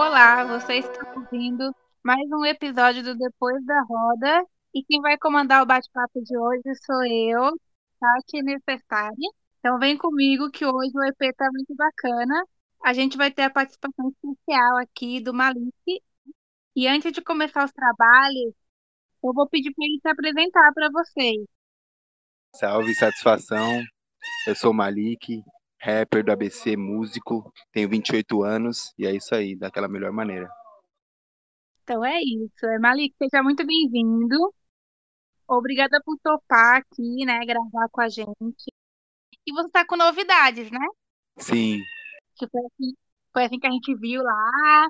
Olá, você está ouvindo mais um episódio do Depois da Roda. E quem vai comandar o bate-papo de hoje sou eu, Tati Necessari. Então vem comigo que hoje o EP tá muito bacana. A gente vai ter a participação especial aqui do Malik. E antes de começar os trabalhos, eu vou pedir para ele se apresentar para vocês. Salve, satisfação. Eu sou o Malik, rapper do ABC, músico, tenho 28 anos e é isso aí, daquela melhor maneira. Então é isso. É, Malik, seja muito bem-vindo. Obrigada por topar aqui, né, gravar com a gente. E você tá com novidades, né? Sim. Que foi assim, foi assim que a gente viu lá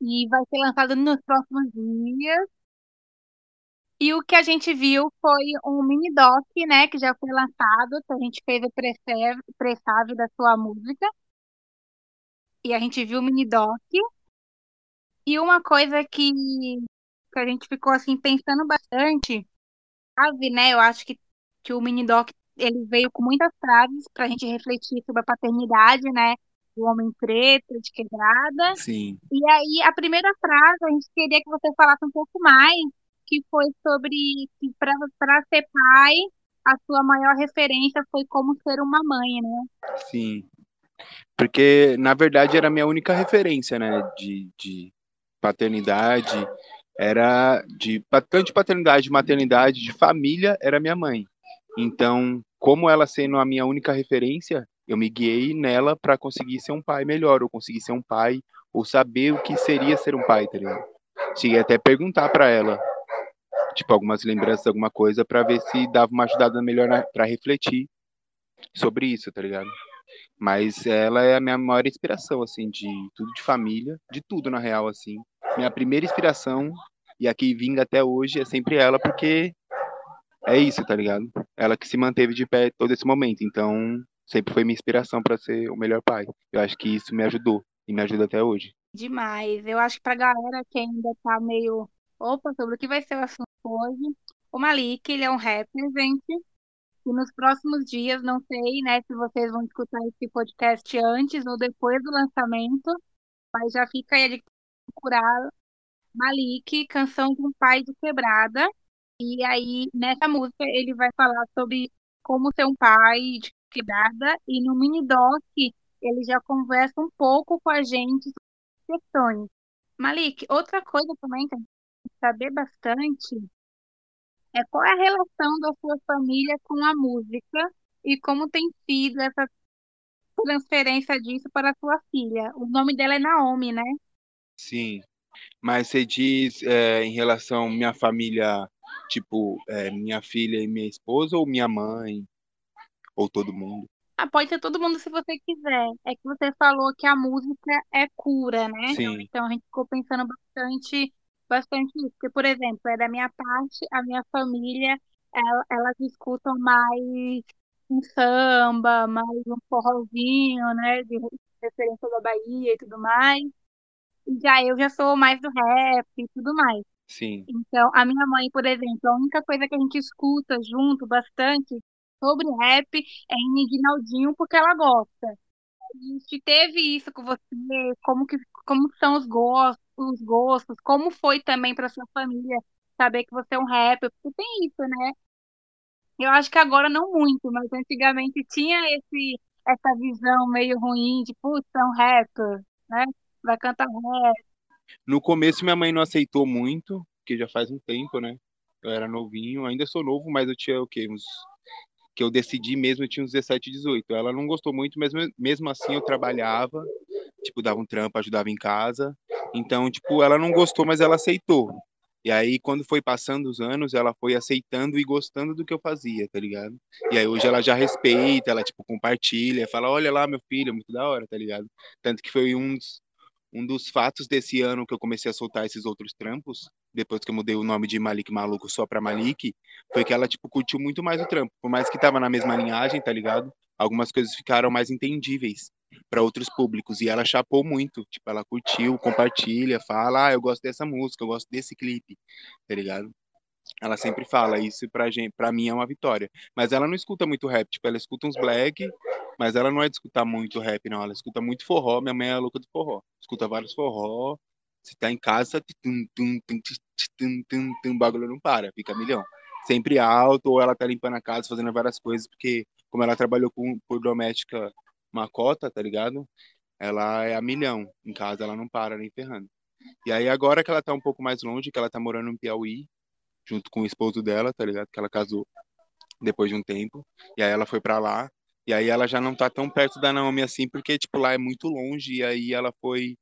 e vai ser lançado nos próximos dias. E o que a gente viu foi um mini doc, né, que já foi lançado, que a gente fez o pré-save da sua música. E a gente viu o mini doc. E uma coisa que, que a gente ficou assim pensando bastante, sabe, né? Eu acho que, que o mini doc ele veio com muitas frases para a gente refletir sobre a paternidade, né? Do homem preto, de quebrada. Sim. E aí, a primeira frase, a gente queria que você falasse um pouco mais que foi sobre que para ser pai, a sua maior referência foi como ser uma mãe, né? Sim. Porque, na verdade, era a minha única referência, né, de, de paternidade, era de tanto de paternidade, maternidade, de família, era minha mãe. Então, como ela sendo a minha única referência, eu me guiei nela para conseguir ser um pai melhor, ou conseguir ser um pai, ou saber o que seria ser um pai, tá ligado? Cheguei até a perguntar para ela tipo, algumas lembranças, alguma coisa, para ver se dava uma ajudada melhor para refletir sobre isso, tá ligado? Mas ela é a minha maior inspiração, assim, de tudo de família, de tudo, na real, assim. Minha primeira inspiração, e aqui vinga até hoje, é sempre ela, porque é isso, tá ligado? Ela que se manteve de pé todo esse momento, então sempre foi minha inspiração para ser o melhor pai. Eu acho que isso me ajudou e me ajuda até hoje. Demais. Eu acho que pra galera que ainda tá meio opa sobre o que vai ser o assunto hoje. O Malik, ele é um rapper, gente. E nos próximos dias, não sei, né, se vocês vão escutar esse podcast antes ou depois do lançamento, mas já fica aí a procurar Malik, Canção de um Pai de Quebrada. E aí, nessa música, ele vai falar sobre como ser um pai de quebrada. E no mini doc, ele já conversa um pouco com a gente sobre questões. Malik, outra coisa também que a gente saber bastante é qual é a relação da sua família com a música e como tem sido essa transferência disso para a sua filha. O nome dela é Naomi, né? Sim, mas você diz é, em relação à minha família, tipo, é, minha filha e minha esposa, ou minha mãe, ou todo mundo? Ah, pode ser todo mundo se você quiser. É que você falou que a música é cura, né? Sim. Então a gente ficou pensando bastante bastante isso. Porque, por exemplo, é da minha parte, a minha família, ela, elas escutam mais um samba, mais um forrozinho, né? De referência da Bahia e tudo mais. E já eu já sou mais do rap e tudo mais. Sim. Então, a minha mãe, por exemplo, a única coisa que a gente escuta junto bastante sobre rap é em Ignaldinho, porque ela gosta. A gente teve isso com você, como que como são os gostos, os gostos, como foi também para sua família saber que você é um rapper, porque tem isso, né? Eu acho que agora não muito, mas antigamente tinha esse essa visão meio ruim de, putz, é um rapper, né? Vai cantar rap. No começo minha mãe não aceitou muito, porque já faz um tempo, né? Eu era novinho, ainda sou novo, mas eu tinha o quê? Uns que eu decidi mesmo, eu tinha uns 17, 18. Ela não gostou muito, mas mesmo assim eu trabalhava, tipo, dava um trampo, ajudava em casa. Então, tipo, ela não gostou, mas ela aceitou. E aí, quando foi passando os anos, ela foi aceitando e gostando do que eu fazia, tá ligado? E aí, hoje ela já respeita, ela, tipo, compartilha, fala, olha lá, meu filho, é muito da hora, tá ligado? Tanto que foi um dos, um dos fatos desse ano que eu comecei a soltar esses outros trampos, depois que eu mudei o nome de Malik Maluco só pra Malik, foi que ela, tipo, curtiu muito mais o trampo. Por mais que tava na mesma linhagem, tá ligado? Algumas coisas ficaram mais entendíveis para outros públicos. E ela chapou muito. Tipo, ela curtiu, compartilha, fala, ah, eu gosto dessa música, eu gosto desse clipe, tá ligado? Ela sempre fala isso pra gente, pra mim é uma vitória. Mas ela não escuta muito rap, tipo, ela escuta uns black, mas ela não é de escutar muito rap, não. Ela escuta muito forró. Minha mãe é louca do forró. Escuta vários forró, Você tá em casa, tum, tum, tum, tum, tum, tum, bagulho não para, fica milhão. Sempre alto, ou ela tá limpando a casa, fazendo várias coisas, porque como ela trabalhou com, por doméstica macota, tá ligado? Ela é a milhão. Em casa ela não para nem ferrando. E aí agora que ela tá um pouco mais longe, que ela tá morando no Piauí, junto com o esposo dela, tá ligado? Que ela casou depois de um tempo. E aí ela foi para lá. E aí ela já não tá tão perto da Naomi assim, porque, tipo, lá é muito longe. E aí ela foi,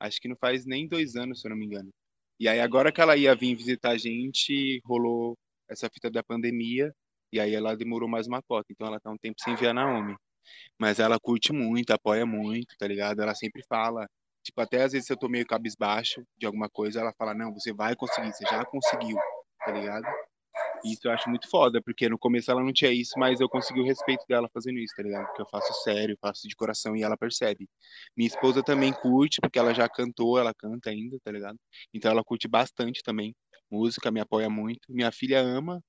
acho que não faz nem dois anos, se eu não me engano. E aí agora que ela ia vir visitar a gente, rolou essa fita da pandemia. E aí ela demorou mais uma cota. Então ela tá um tempo sem ver a Naomi. Mas ela curte muito, apoia muito, tá ligado? Ela sempre fala. Tipo, até às vezes eu tô meio cabisbaixo de alguma coisa, ela fala, não, você vai conseguir, você já conseguiu, tá ligado? Isso eu acho muito foda, porque no começo ela não tinha isso, mas eu consegui o respeito dela fazendo isso, tá ligado? Porque eu faço sério, faço de coração e ela percebe. Minha esposa também curte, porque ela já cantou, ela canta ainda, tá ligado? Então ela curte bastante também música, me apoia muito. Minha filha ama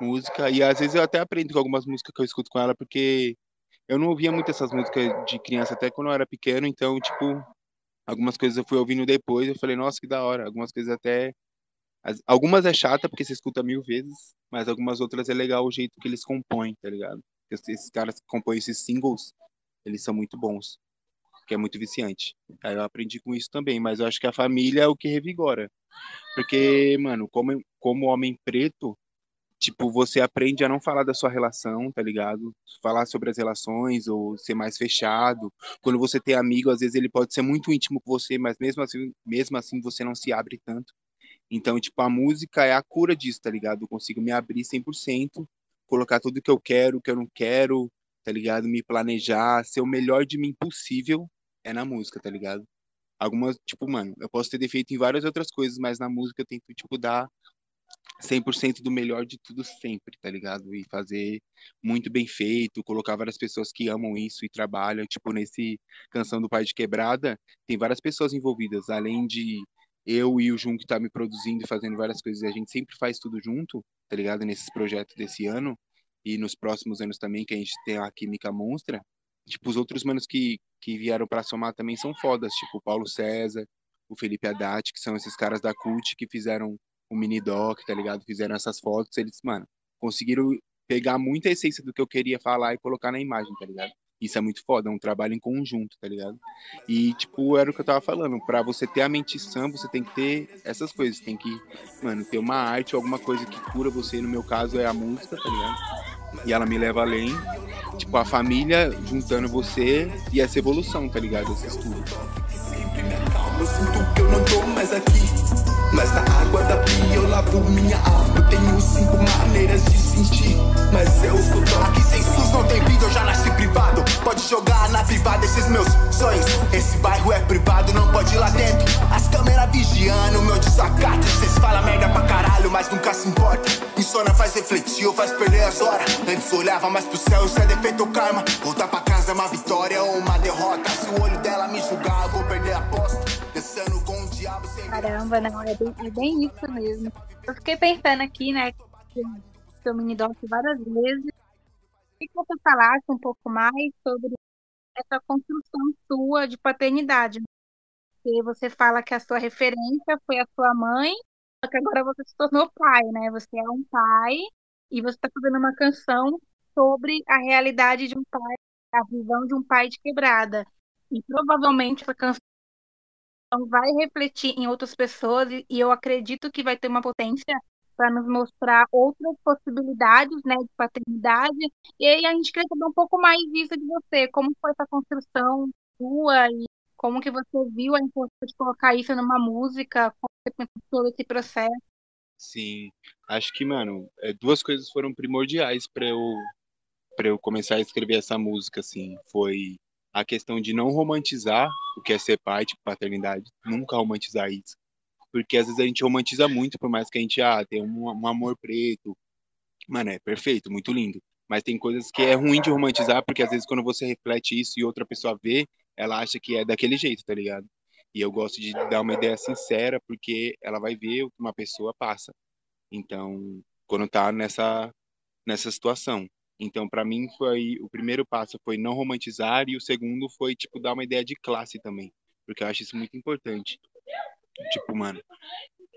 música e às vezes eu até aprendo com algumas músicas que eu escuto com ela, porque eu não ouvia muito essas músicas de criança até quando eu era pequeno, então, tipo, algumas coisas eu fui ouvindo depois, eu falei, nossa, que da hora. Algumas coisas até Algumas é chata porque você escuta mil vezes, mas algumas outras é legal o jeito que eles compõem, tá ligado? Esses caras que compõem esses singles, eles são muito bons, que é muito viciante. Aí eu aprendi com isso também, mas eu acho que a família é o que revigora. Porque, mano, como, como homem preto, tipo, você aprende a não falar da sua relação, tá ligado? Falar sobre as relações ou ser mais fechado. Quando você tem amigo, às vezes ele pode ser muito íntimo com você, mas mesmo assim, mesmo assim você não se abre tanto. Então, tipo, a música é a cura disso, tá ligado? Eu consigo me abrir 100%, colocar tudo que eu quero, o que eu não quero, tá ligado? Me planejar, ser o melhor de mim possível é na música, tá ligado? Algumas, tipo, mano, eu posso ter defeito em várias outras coisas, mas na música eu tento, tipo, dar 100% do melhor de tudo sempre, tá ligado? E fazer muito bem feito, colocar várias pessoas que amam isso e trabalham, tipo, nesse Canção do Pai de Quebrada, tem várias pessoas envolvidas, além de eu e o Jun que tá me produzindo e fazendo várias coisas, a gente sempre faz tudo junto, tá ligado? Nesses projetos desse ano e nos próximos anos também, que a gente tem a Química Monstra. Tipo, os outros manos que, que vieram para somar também são fodas, tipo o Paulo César, o Felipe Haddad, que são esses caras da CUT que fizeram o mini doc, tá ligado? Fizeram essas fotos, eles, mano, conseguiram pegar muita essência do que eu queria falar e colocar na imagem, tá ligado? Isso é muito foda, é um trabalho em conjunto, tá ligado? E, tipo, era o que eu tava falando, pra você ter a mente sã, você tem que ter essas coisas, tem que, mano, ter uma arte, alguma coisa que cura você, no meu caso é a música, tá ligado? E ela me leva além, tipo, a família juntando você e essa evolução, tá ligado? Esse estudo. Eu sinto que eu não tô mais aqui, mas na água da pia eu lavo minha alma. Eu tenho cinco maneiras de sentir, mas eu sou aqui sem SUS não tem vida, eu já nasci privado. Pode jogar na privada esses meus sonhos. Esse bairro é privado, não pode ir lá dentro. As câmeras vigiando, meu desacato. Vocês falam merda pra caralho, mas nunca se importa. Insônia faz refletir ou faz perder as horas. Antes olhava mais pro céu, isso é defeito ou karma. Voltar pra casa é uma vitória ou uma derrota. Se o olho dela me julgar, eu vou perder a aposta. Caramba, não, é bem, é bem isso mesmo. Eu fiquei pensando aqui, né? Seu mini doc várias vezes queria que você falasse um pouco mais sobre essa construção sua de paternidade. Porque você fala que a sua referência foi a sua mãe, só que agora você se tornou pai, né? Você é um pai e você está fazendo uma canção sobre a realidade de um pai, a visão de um pai de quebrada. E provavelmente essa canção vai refletir em outras pessoas e eu acredito que vai ter uma potência para nos mostrar outras possibilidades né, de paternidade. E aí a gente queria saber um pouco mais disso de você, como foi essa construção sua e como que você viu a importância de colocar isso numa música, como você pensou todo esse processo. Sim, acho que, mano, é, duas coisas foram primordiais para eu para eu começar a escrever essa música, assim, foi a questão de não romantizar o que é ser pai, tipo paternidade, nunca romantizar isso porque às vezes a gente romantiza muito, por mais que a gente ah, tenha um, um amor preto. Mano, é perfeito, muito lindo. Mas tem coisas que é ruim de romantizar, porque às vezes quando você reflete isso e outra pessoa vê, ela acha que é daquele jeito, tá ligado? E eu gosto de dar uma ideia sincera, porque ela vai ver o que uma pessoa passa. Então, quando tá nessa, nessa situação. Então, para mim, foi o primeiro passo foi não romantizar e o segundo foi tipo dar uma ideia de classe também, porque eu acho isso muito importante Tipo, mano,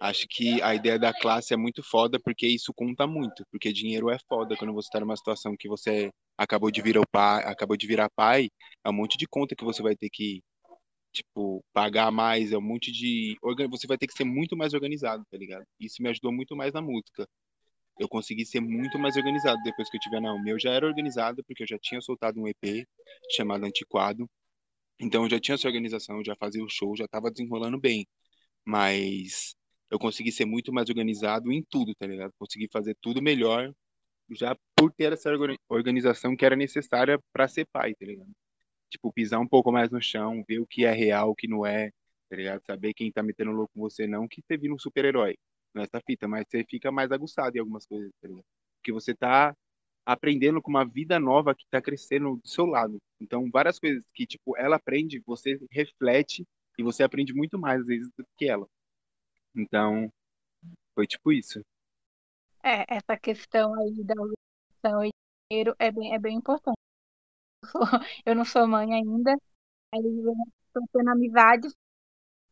acho que a ideia da classe é muito foda porque isso conta muito, porque dinheiro é foda quando você tá numa situação que você acabou de virar pai, acabou de virar pai, é um monte de conta que você vai ter que tipo, pagar mais, é um monte de. Você vai ter que ser muito mais organizado, tá ligado? Isso me ajudou muito mais na música. Eu consegui ser muito mais organizado depois que eu tive a O meu já era organizado, porque eu já tinha soltado um EP chamado Antiquado. Então eu já tinha essa organização, já fazia o show, já tava desenrolando bem. Mas eu consegui ser muito mais organizado em tudo, tá ligado? Consegui fazer tudo melhor, já por ter essa organização que era necessária para ser pai, tá ligado? tipo, pisar um pouco mais no chão, ver o que é real, o que não é, tá ligado? Saber quem tá metendo louco com você, não que vira um super-herói nessa fita, mas você fica mais aguçado em algumas coisas, tá? Porque você tá aprendendo com uma vida nova que tá crescendo do seu lado. Então, várias coisas que, tipo, ela aprende, você reflete e você aprende muito mais, às vezes, do que ela. Então, foi tipo isso. É, essa questão aí da organização e dinheiro é bem, é bem importante sou, eu não sou mãe ainda. Eles estão tendo amizades,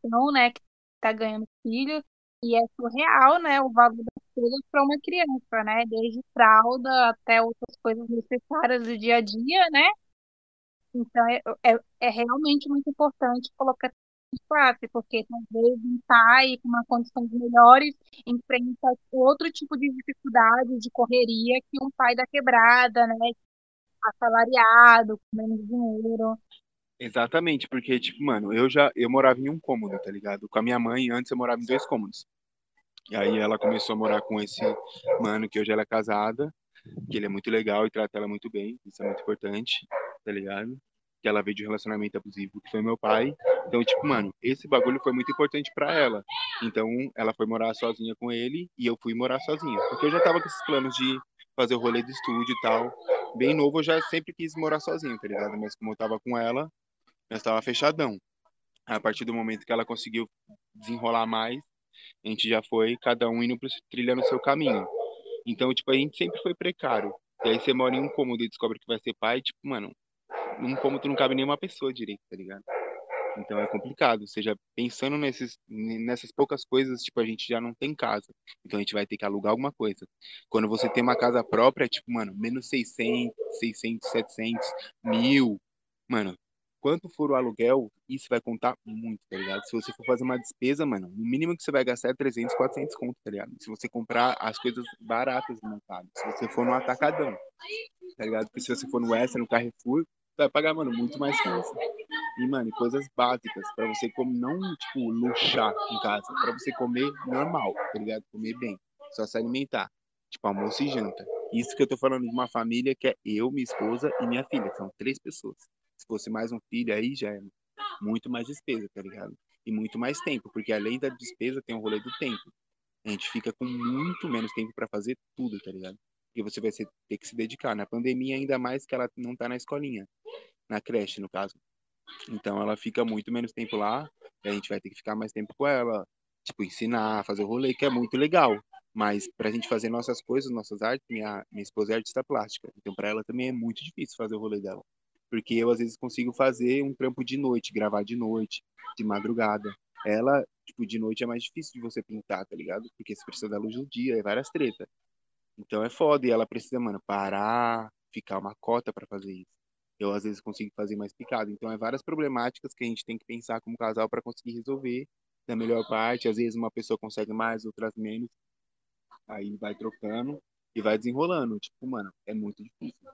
então, né, que tá ganhando filho. E é surreal, né, o valor das coisas para uma criança, né? Desde fralda até outras coisas necessárias do dia a dia, né? Então, é, é, é realmente muito importante colocar classe, porque talvez um pai com uma condições melhores enfrenta outro tipo de dificuldade, de correria que um pai da quebrada, né? assalariado, com menos dinheiro. Exatamente, porque, tipo, mano, eu já eu morava em um cômodo, tá ligado? Com a minha mãe, antes eu morava em dois cômodos. E aí ela começou a morar com esse mano que hoje ela é casada, que ele é muito legal e trata ela muito bem, isso é muito importante, tá ligado? Que ela veio de um relacionamento abusivo, que foi meu pai. Então, tipo, mano, esse bagulho foi muito importante para ela. Então, ela foi morar sozinha com ele e eu fui morar sozinha. Porque eu já tava com esses planos de fazer o rolê do estúdio e tal. Bem novo, eu já sempre quis morar sozinho, tá ligado? Mas como eu tava com ela, eu estava fechadão. A partir do momento que ela conseguiu desenrolar mais, a gente já foi cada um indo trilhando o seu caminho. Então, tipo, a gente sempre foi precário. E aí você mora em um cômodo e descobre que vai ser pai, tipo, mano, num cômodo não cabe nenhuma pessoa direito, tá ligado? Então é complicado. Ou seja, pensando nesses, nessas poucas coisas, tipo, a gente já não tem casa. Então a gente vai ter que alugar alguma coisa. Quando você tem uma casa própria, tipo, mano, menos 600, 600, 700, mil. Mano, quanto for o aluguel, isso vai contar muito, tá ligado? Se você for fazer uma despesa, mano, o mínimo que você vai gastar é 300, 400 conto, tá ligado? Se você comprar as coisas baratas no mercado. Se você for no atacadão, tá ligado? Porque se você for no Extra, no Carrefour, vai pagar, mano, muito mais isso. E, mano, coisas básicas para você comer, não, tipo, luxar em casa, para você comer normal, tá ligado? Comer bem, só se alimentar. Tipo, almoço e janta. Isso que eu tô falando de uma família que é eu, minha esposa e minha filha, são três pessoas. Se fosse mais um filho aí, já é muito mais despesa, tá ligado? E muito mais tempo, porque além da despesa tem o rolê do tempo. A gente fica com muito menos tempo para fazer tudo, tá ligado? Porque você vai ter que se dedicar. Na pandemia, ainda mais que ela não tá na escolinha na creche, no caso. Então ela fica muito menos tempo lá, a gente vai ter que ficar mais tempo com ela, tipo, ensinar, fazer o rolê, que é muito legal. Mas pra gente fazer nossas coisas, nossas artes, minha, minha esposa é artista plástica. Então pra ela também é muito difícil fazer o rolê dela. Porque eu às vezes consigo fazer um trampo de noite, gravar de noite, de madrugada. Ela, tipo, de noite é mais difícil de você pintar, tá ligado? Porque você precisa da luz do dia, é várias tretas. Então é foda, e ela precisa, mano, parar, ficar uma cota para fazer isso eu às vezes consigo fazer mais picado. Então, é várias problemáticas que a gente tem que pensar como casal para conseguir resolver da melhor parte. Às vezes uma pessoa consegue mais, outras menos. Aí vai trocando e vai desenrolando. Tipo, mano, é muito difícil.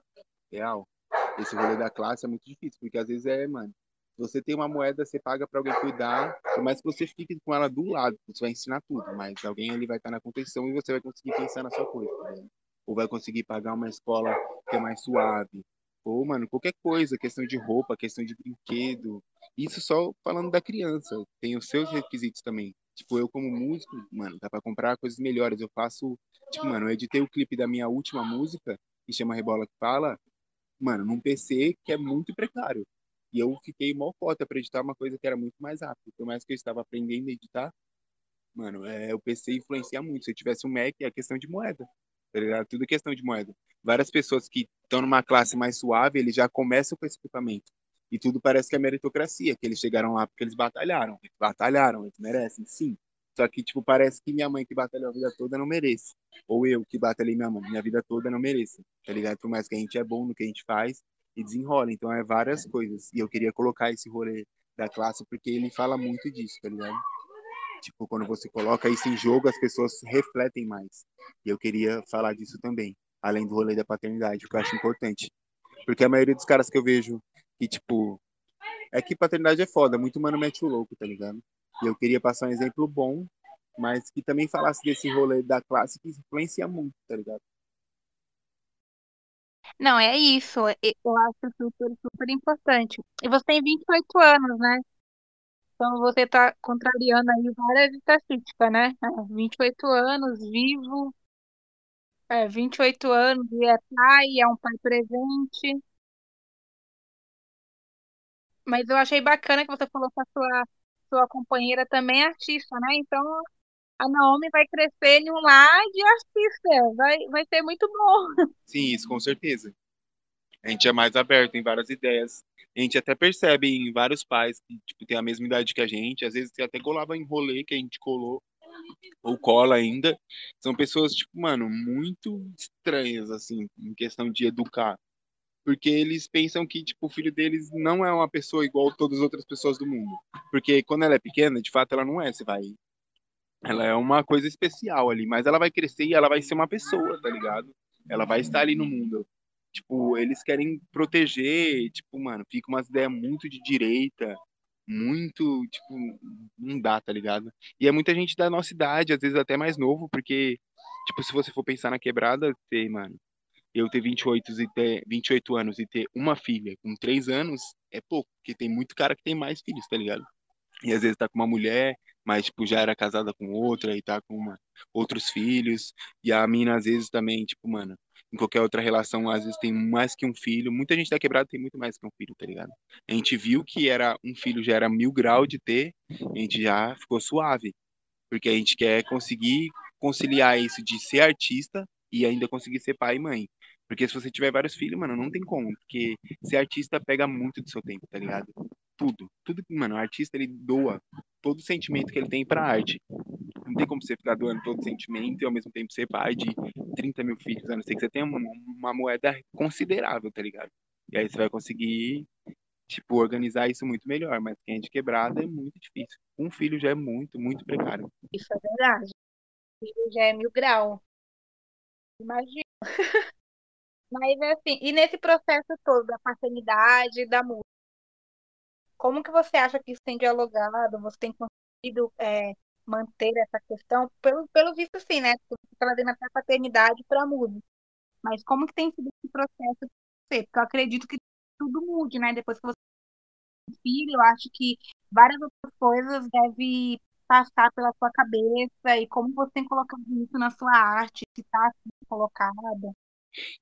Real. Esse rolê da classe é muito difícil, porque às vezes é, mano, você tem uma moeda, você paga para alguém cuidar, por mais que você fique com ela do lado, você vai ensinar tudo, mas alguém ali vai estar na contenção e você vai conseguir pensar na sua coisa. Né? Ou vai conseguir pagar uma escola que é mais suave, ou, mano, qualquer coisa, questão de roupa, questão de brinquedo. Isso só falando da criança. Tem os seus requisitos também. Tipo, eu como músico, mano, dá pra comprar coisas melhores. Eu faço, tipo, mano, eu editei o clipe da minha última música, que chama Rebola que Fala, mano, num PC que é muito precário. E eu fiquei mal cota pra editar uma coisa que era muito mais rápido. Por mais que eu estava aprendendo a editar, mano, é, o PC influencia muito. Se eu tivesse um Mac, é questão de moeda tá ligado? Tudo questão de moeda. Várias pessoas que estão numa classe mais suave, eles já começam com esse equipamento. E tudo parece que é meritocracia, que eles chegaram lá porque eles batalharam. Batalharam, eles merecem, sim. Só que, tipo, parece que minha mãe que batalhou a vida toda não merece. Ou eu que batalhei minha mãe, minha vida toda não mereço. Tá ligado? Por mais que a gente é bom no que a gente faz e desenrola. Então é várias coisas. E eu queria colocar esse rolê da classe porque ele fala muito disso, tá ligado? Tipo, quando você coloca isso em jogo, as pessoas refletem mais. E eu queria falar disso também, além do rolê da paternidade, que eu acho importante. Porque a maioria dos caras que eu vejo que, tipo, é que paternidade é foda, muito mano mete o louco, tá ligado? E eu queria passar um exemplo bom, mas que também falasse desse rolê da classe que influencia muito, tá ligado? Não, é isso. Eu acho super, super importante. E você tem 28 anos, né? Então você tá contrariando aí várias estatísticas, né? 28 anos, vivo, é, 28 anos e é pai, é um pai presente. Mas eu achei bacana que você falou que a sua, sua companheira também é artista, né? Então a Naomi vai crescer em um lar de artista. Vai, vai ser muito bom. Sim, isso com certeza. A gente é mais aberto em várias ideias. A gente até percebe em vários pais que tipo, tem a mesma idade que a gente. Às vezes até colava em rolê que a gente colou, ou cola ainda. São pessoas, tipo, mano, muito estranhas, assim, em questão de educar. Porque eles pensam que, tipo, o filho deles não é uma pessoa igual todas as outras pessoas do mundo. Porque quando ela é pequena, de fato, ela não é. Você vai ela é uma coisa especial ali, mas ela vai crescer e ela vai ser uma pessoa, tá ligado? Ela vai estar ali no mundo. Tipo, eles querem proteger, tipo, mano, fica umas ideias muito de direita, muito, tipo, não dá, tá ligado? E é muita gente da nossa idade, às vezes até mais novo, porque, tipo, se você for pensar na quebrada, tem, mano, eu ter 28, e ter 28 anos e ter uma filha com 3 anos é pouco, porque tem muito cara que tem mais filhos, tá ligado? E às vezes tá com uma mulher, mas tipo já era casada com outra e tá com uma, outros filhos. E a mina às vezes também, tipo, mano, em qualquer outra relação, às vezes tem mais que um filho. Muita gente da quebrada tem muito mais que um filho, tá ligado? A gente viu que era um filho já era mil graus de ter, a gente já ficou suave. Porque a gente quer conseguir conciliar isso de ser artista e ainda conseguir ser pai e mãe. Porque se você tiver vários filhos, mano, não tem como. Porque ser artista pega muito do seu tempo, tá ligado? Tudo. Tudo que, mano, o artista ele doa todo o sentimento que ele tem pra arte. Não tem como você ficar doando todo o sentimento e ao mesmo tempo ser pai de 30 mil filhos, a não ser que você tenha uma, uma moeda considerável, tá ligado? E aí você vai conseguir, tipo, organizar isso muito melhor. Mas quem é de quebrada é muito difícil. Um filho já é muito, muito precário. Isso é verdade. Um filho já é mil grau. Imagina. Mas assim, e nesse processo todo da paternidade da música, como que você acha que isso tem dialogado? Você tem conseguido é, manter essa questão? Pelo, pelo visto, sim, né? Você está trazendo até a paternidade para a música. Mas como que tem sido esse processo você? Porque eu acredito que tudo mude, né? Depois que você tem filho, eu acho que várias outras coisas devem passar pela sua cabeça e como você tem colocado isso na sua arte, se está assim, colocada.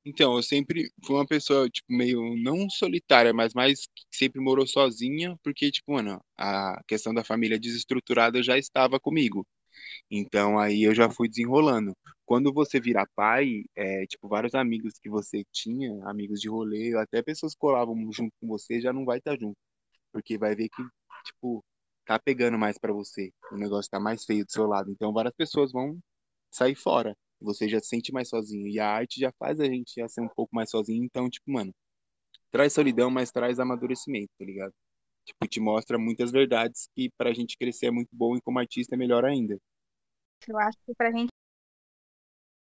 Então, eu sempre fui uma pessoa, tipo, meio não solitária, mas mais que sempre morou sozinha, porque, tipo, mano, a questão da família desestruturada já estava comigo. Então, aí eu já fui desenrolando. Quando você virar pai, é, tipo, vários amigos que você tinha, amigos de rolê, até pessoas colavam junto com você, já não vai estar junto. Porque vai ver que, tipo, tá pegando mais pra você. O negócio tá mais feio do seu lado. Então, várias pessoas vão sair fora você já se sente mais sozinho. E a arte já faz a gente já ser um pouco mais sozinho. Então, tipo, mano, traz solidão, mas traz amadurecimento, tá ligado? Tipo, te mostra muitas verdades que pra gente crescer é muito bom e como artista é melhor ainda. Eu acho que pra gente.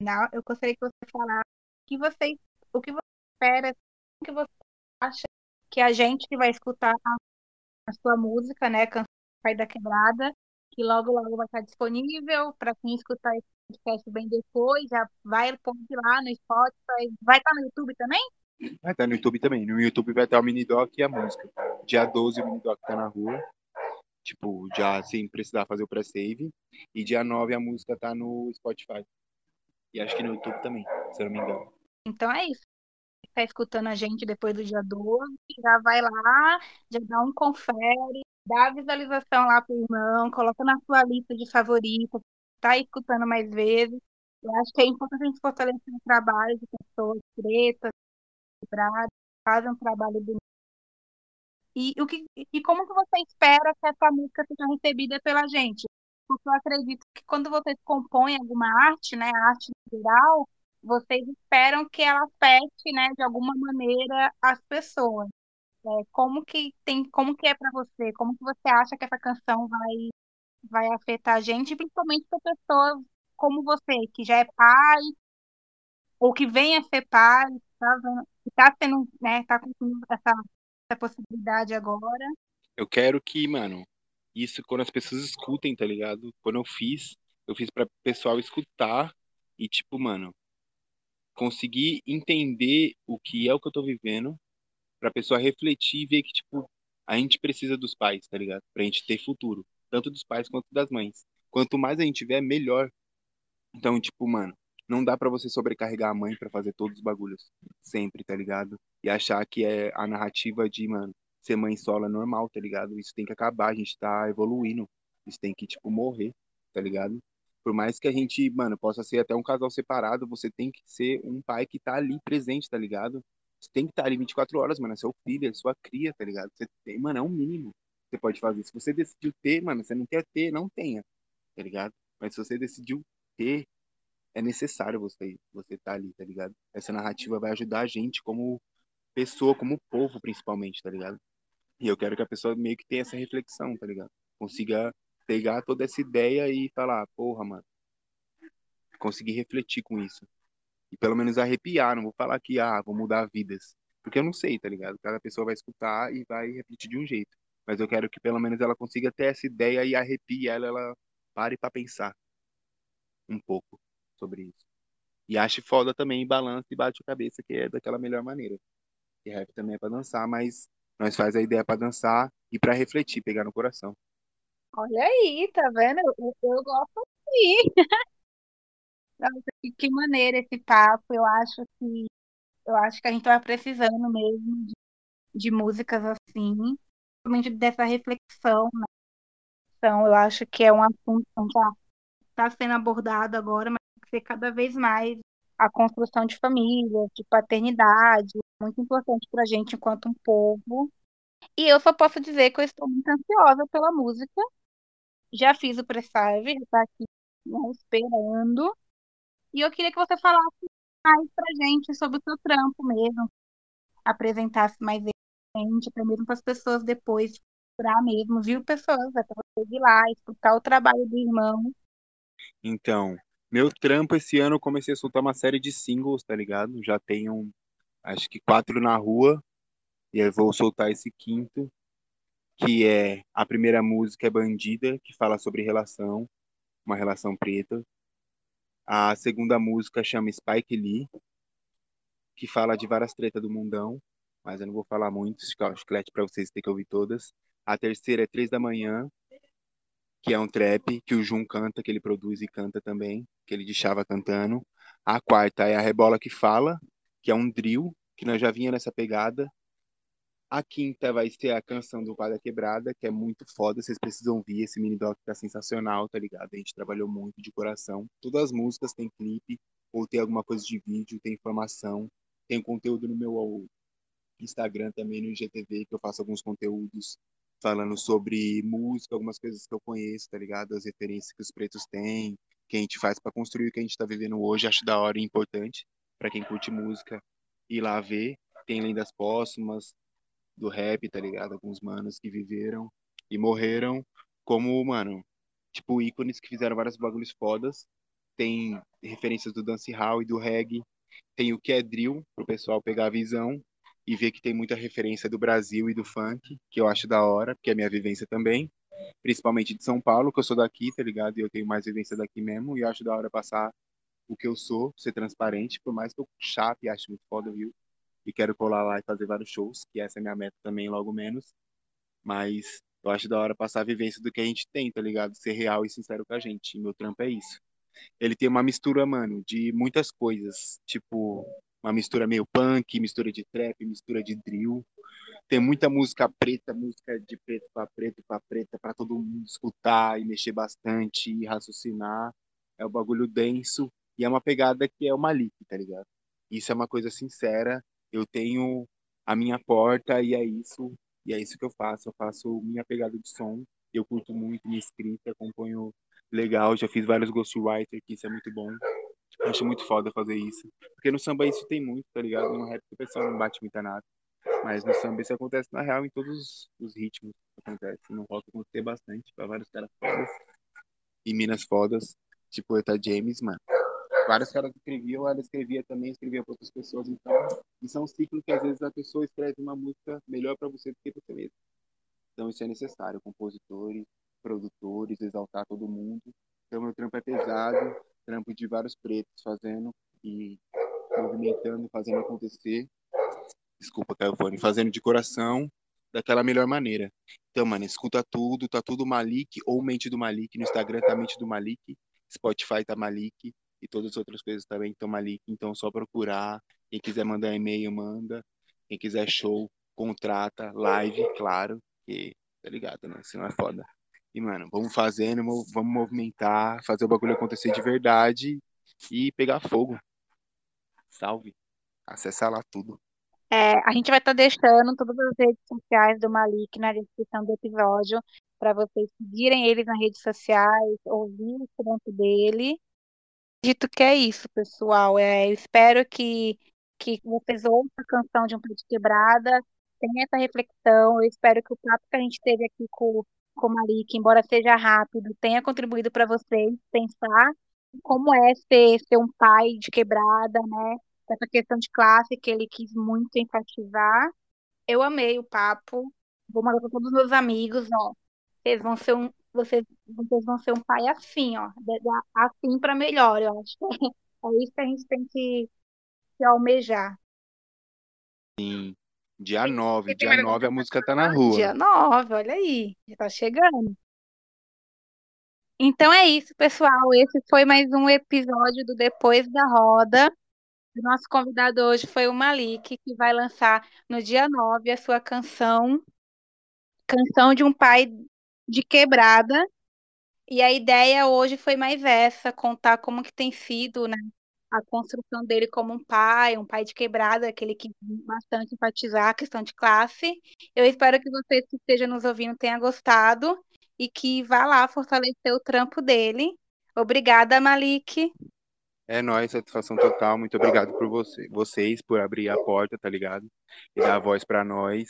Não, eu gostaria que você falasse o que você, o que você espera, o que você acha que a gente vai escutar a, sua música, né, Canção Pai da Quebrada, que logo logo vai estar disponível para quem escutar esse podcast bem depois, já vai pôr lá no Spotify. Vai estar no YouTube também? Vai estar no YouTube também. No YouTube vai estar o mini doc e a música. Dia 12 o mini doc tá na rua. Tipo, já sem precisar fazer o pré-save. E dia 9 a música tá no Spotify. E acho que no YouTube também, se eu não me engano. Então é isso. Tá escutando a gente depois do dia 12, já vai lá, já dá um confere, dá a visualização lá pro irmão, coloca na sua lista de favoritos, tá escutando mais vezes. Eu acho que é importante a gente fortalecer o trabalho de pessoas pretas, quebradas, fazem um trabalho bonito. E, o que, e como que você espera que essa música seja recebida pela gente? Porque eu acredito que quando vocês compõem alguma arte, né, arte em geral, vocês esperam que ela afete, né, de alguma maneira as pessoas. É, como que tem, como que é para você? Como que você acha que essa canção vai vai afetar a gente, principalmente para pessoas como você, que já é pai ou que vem a ser pai, tá, tá sendo, né, tá com essa, essa possibilidade agora. Eu quero que, mano, isso quando as pessoas escutem, tá ligado? Quando eu fiz, eu fiz para pessoal escutar e tipo, mano, conseguir entender o que é o que eu tô vivendo, pra pessoa refletir e ver que tipo a gente precisa dos pais, tá ligado? Pra gente ter futuro, tanto dos pais quanto das mães. Quanto mais a gente tiver, melhor. Então, tipo, mano, não dá para você sobrecarregar a mãe para fazer todos os bagulhos sempre, tá ligado? E achar que é a narrativa de, mano, ser mãe solo é normal, tá ligado? Isso tem que acabar, a gente tá evoluindo. Isso tem que, tipo, morrer, tá ligado? Por mais que a gente, mano, possa ser até um casal separado, você tem que ser um pai que tá ali presente, tá ligado? Você tem que estar tá ali 24 horas, mano, é seu filho, é sua cria, tá ligado? Você tem, mano, é um mínimo você pode fazer. Se você decidiu ter, mano, você não quer ter, não tenha, tá ligado? Mas se você decidiu ter, é necessário você você tá ali, tá ligado? Essa narrativa vai ajudar a gente como pessoa, como povo, principalmente, tá ligado? E eu quero que a pessoa meio que tenha essa reflexão, tá ligado? Consiga pegar toda essa ideia e falar, porra, mano, conseguir refletir com isso. E pelo menos arrepiar, não vou falar que, ah, vou mudar vidas. Porque eu não sei, tá ligado? Cada pessoa vai escutar e vai refletir de um jeito. Mas eu quero que pelo menos ela consiga ter essa ideia e arrepie ela, ela pare para pensar um pouco sobre isso. E ache foda também, balança e bate a cabeça, que é daquela melhor maneira. E rap também é pra dançar, mas nós faz a ideia para dançar e para refletir, pegar no coração. Olha aí, tá vendo? Eu, eu gosto sim. que maneira esse papo. Eu acho que eu acho que a gente vai precisando mesmo de, de músicas assim, principalmente dessa reflexão, né? Então, eu acho que é um assunto que está sendo abordado agora, mas tem que ser cada vez mais a construção de família, de paternidade, muito importante para a gente enquanto um povo. E eu só posso dizer que eu estou muito ansiosa pela música. Já fiz o pre-save, está aqui né, esperando. E eu queria que você falasse mais pra gente sobre o seu trampo mesmo. Apresentasse mais gente, até mesmo para as pessoas depois procurar mesmo, viu, pessoas? É para você ir lá, escutar o trabalho do irmão. Então, meu trampo esse ano eu comecei a soltar uma série de singles, tá ligado? Já tenho acho que quatro na rua. E eu vou soltar esse quinto, que é a primeira música é Bandida, que fala sobre relação, uma relação preta. A segunda música chama Spike Lee, que fala de várias tretas do mundão, mas eu não vou falar muito, chiclete para vocês terem que ouvir todas. A terceira é Três da Manhã, que é um trap que o Jun canta, que ele produz e canta também, que ele deixava cantando. A quarta é a Rebola que Fala, que é um drill, que nós já vinha nessa pegada. A quinta vai ser a canção do Quadra Quebrada, que é muito foda, vocês precisam ouvir, esse mini doc tá sensacional, tá ligado? A gente trabalhou muito de coração. Todas as músicas têm clipe, ou tem alguma coisa de vídeo, tem informação, tem conteúdo no meu Instagram também, no IGTV, que eu faço alguns conteúdos falando sobre música, algumas coisas que eu conheço, tá ligado? As referências que os pretos têm, que a gente faz para construir o que a gente tá vivendo hoje, acho da hora e importante para quem curte música ir lá ver. Tem lendas póstumas, do rap, tá ligado? Alguns manos que viveram e morreram como, mano, tipo, ícones que fizeram vários bagulhos fodas. Tem referências do dancehall e do reggae. Tem o que é drill, pro pessoal pegar a visão e ver que tem muita referência do Brasil e do funk, que eu acho da hora, porque é minha vivência também. Principalmente de São Paulo, que eu sou daqui, tá ligado? E eu tenho mais vivência daqui mesmo. E eu acho da hora passar o que eu sou, ser transparente, por mais que eu chape, acho muito foda, viu? e quero colar lá e fazer vários shows, que essa é minha meta também, logo menos. Mas eu acho da hora passar a vivência do que a gente tem, tá ligado? Ser real e sincero com a gente. E meu trampo é isso. Ele tem uma mistura, mano, de muitas coisas. Tipo, uma mistura meio punk, mistura de trap, mistura de drill. Tem muita música preta, música de preto para preto para preta, para todo mundo escutar e mexer bastante e raciocinar. É um bagulho denso e é uma pegada que é o Malik, tá ligado? Isso é uma coisa sincera eu tenho a minha porta e é isso. E é isso que eu faço. Eu faço minha pegada de som. Eu curto muito minha escrita, acompanho legal. Já fiz vários ghostwriter, que isso é muito bom. Eu acho muito foda fazer isso. Porque no samba isso tem muito, tá ligado? No rap o pessoal não bate muita nada. Mas no samba isso acontece na real em todos os ritmos. Acontece. No rock acontece bastante. Pra vários caras fodas. E minas fodas. Tipo Eta James, mano. Vários caras escreviam, ela escrevia também, escrevia para outras pessoas. Então, isso é um ciclo que às vezes a pessoa escreve uma música melhor para você do que você mesmo. Então, isso é necessário. Compositores, produtores, exaltar todo mundo. Então, meu trampo é pesado, trampo de vários pretos fazendo e movimentando, fazendo acontecer. Desculpa, caiu o fone. Fazendo de coração, daquela melhor maneira. Então, mano, escuta tudo, tá tudo Malik ou Mente do Malik. No Instagram tá Mente do Malik, Spotify tá Malik e todas as outras coisas também estão Malik. Então, só procurar. Quem quiser mandar e-mail, manda. Quem quiser show, contrata. Live, claro, que tá ligado, né? Senão é foda. E, mano, vamos fazendo, vamos movimentar, fazer o bagulho acontecer de verdade e pegar fogo. Salve. Acessa lá tudo. É, a gente vai estar tá deixando todas as redes sociais do Malik na descrição do episódio para vocês seguirem eles nas redes sociais, ouvir o trampo dele. Dito que é isso, pessoal. É, eu espero que, que vocês ouçam a canção de Um Pé de Quebrada, tenham essa reflexão. Eu espero que o papo que a gente teve aqui com com Malik, embora seja rápido, tenha contribuído para vocês pensar como é ser, ser um pai de quebrada, né? Essa questão de classe que ele quis muito enfatizar. Eu amei o papo. Vou mandar para todos os meus amigos, ó. Vocês vão ser um, vocês, vocês vão ser um pai assim, ó. Assim para melhor, eu acho. É isso que a gente tem que, que almejar. Sim. Dia 9, dia 9 a música tá na rua. Dia 9, olha aí, já tá chegando. Então é isso, pessoal. Esse foi mais um episódio do Depois da Roda. O nosso convidado hoje foi o Malik, que vai lançar no dia 9 a sua canção, Canção de um Pai de Quebrada. E a ideia hoje foi mais essa, contar como que tem sido, né, a construção dele como um pai, um pai de quebrada, aquele que bastante enfatizar a questão de classe. Eu espero que vocês que estejam nos ouvindo tenham gostado e que vá lá fortalecer o trampo dele. Obrigada, Malik. É nóis, satisfação total. Muito obrigado por você, vocês por abrir a porta, tá ligado? E dar a voz para nós.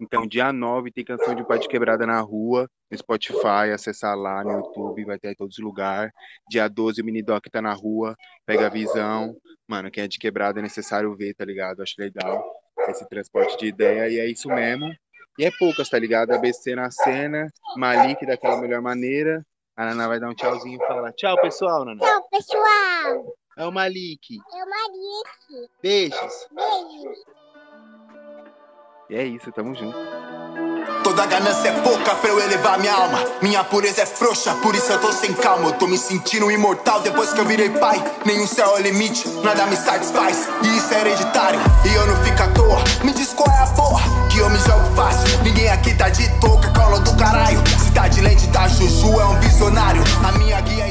Então, dia 9 tem canção de Pai de Quebrada na rua, no Spotify, acessar lá no YouTube, vai ter em todos os lugares. Dia 12 o Mini Doc tá na rua, pega a visão. Mano, quem é de quebrada é necessário ver, tá ligado? Acho legal esse transporte de ideia e é isso mesmo. E é poucas, tá ligado? ABC na cena, Malik daquela melhor maneira, a Nana vai dar um tchauzinho e falar tchau, pessoal, Nana. Tchau, pessoal. É o Malik. É o Malik. Beijos. Beijos. E é isso, tamo junto. Toda ganância é pouca pra eu elevar minha alma. Minha pureza é frouxa, por isso eu tô sem calma. Eu tô me sentindo imortal depois que eu virei pai. Nenhum céu é limite, nada me satisfaz. E isso é hereditário, e eu não fico à toa. Me diz qual é a porra, que eu me jogo fácil. Ninguém aqui tá de touca, cola do caralho. Cidade lente da Juju é um visionário. A minha guia é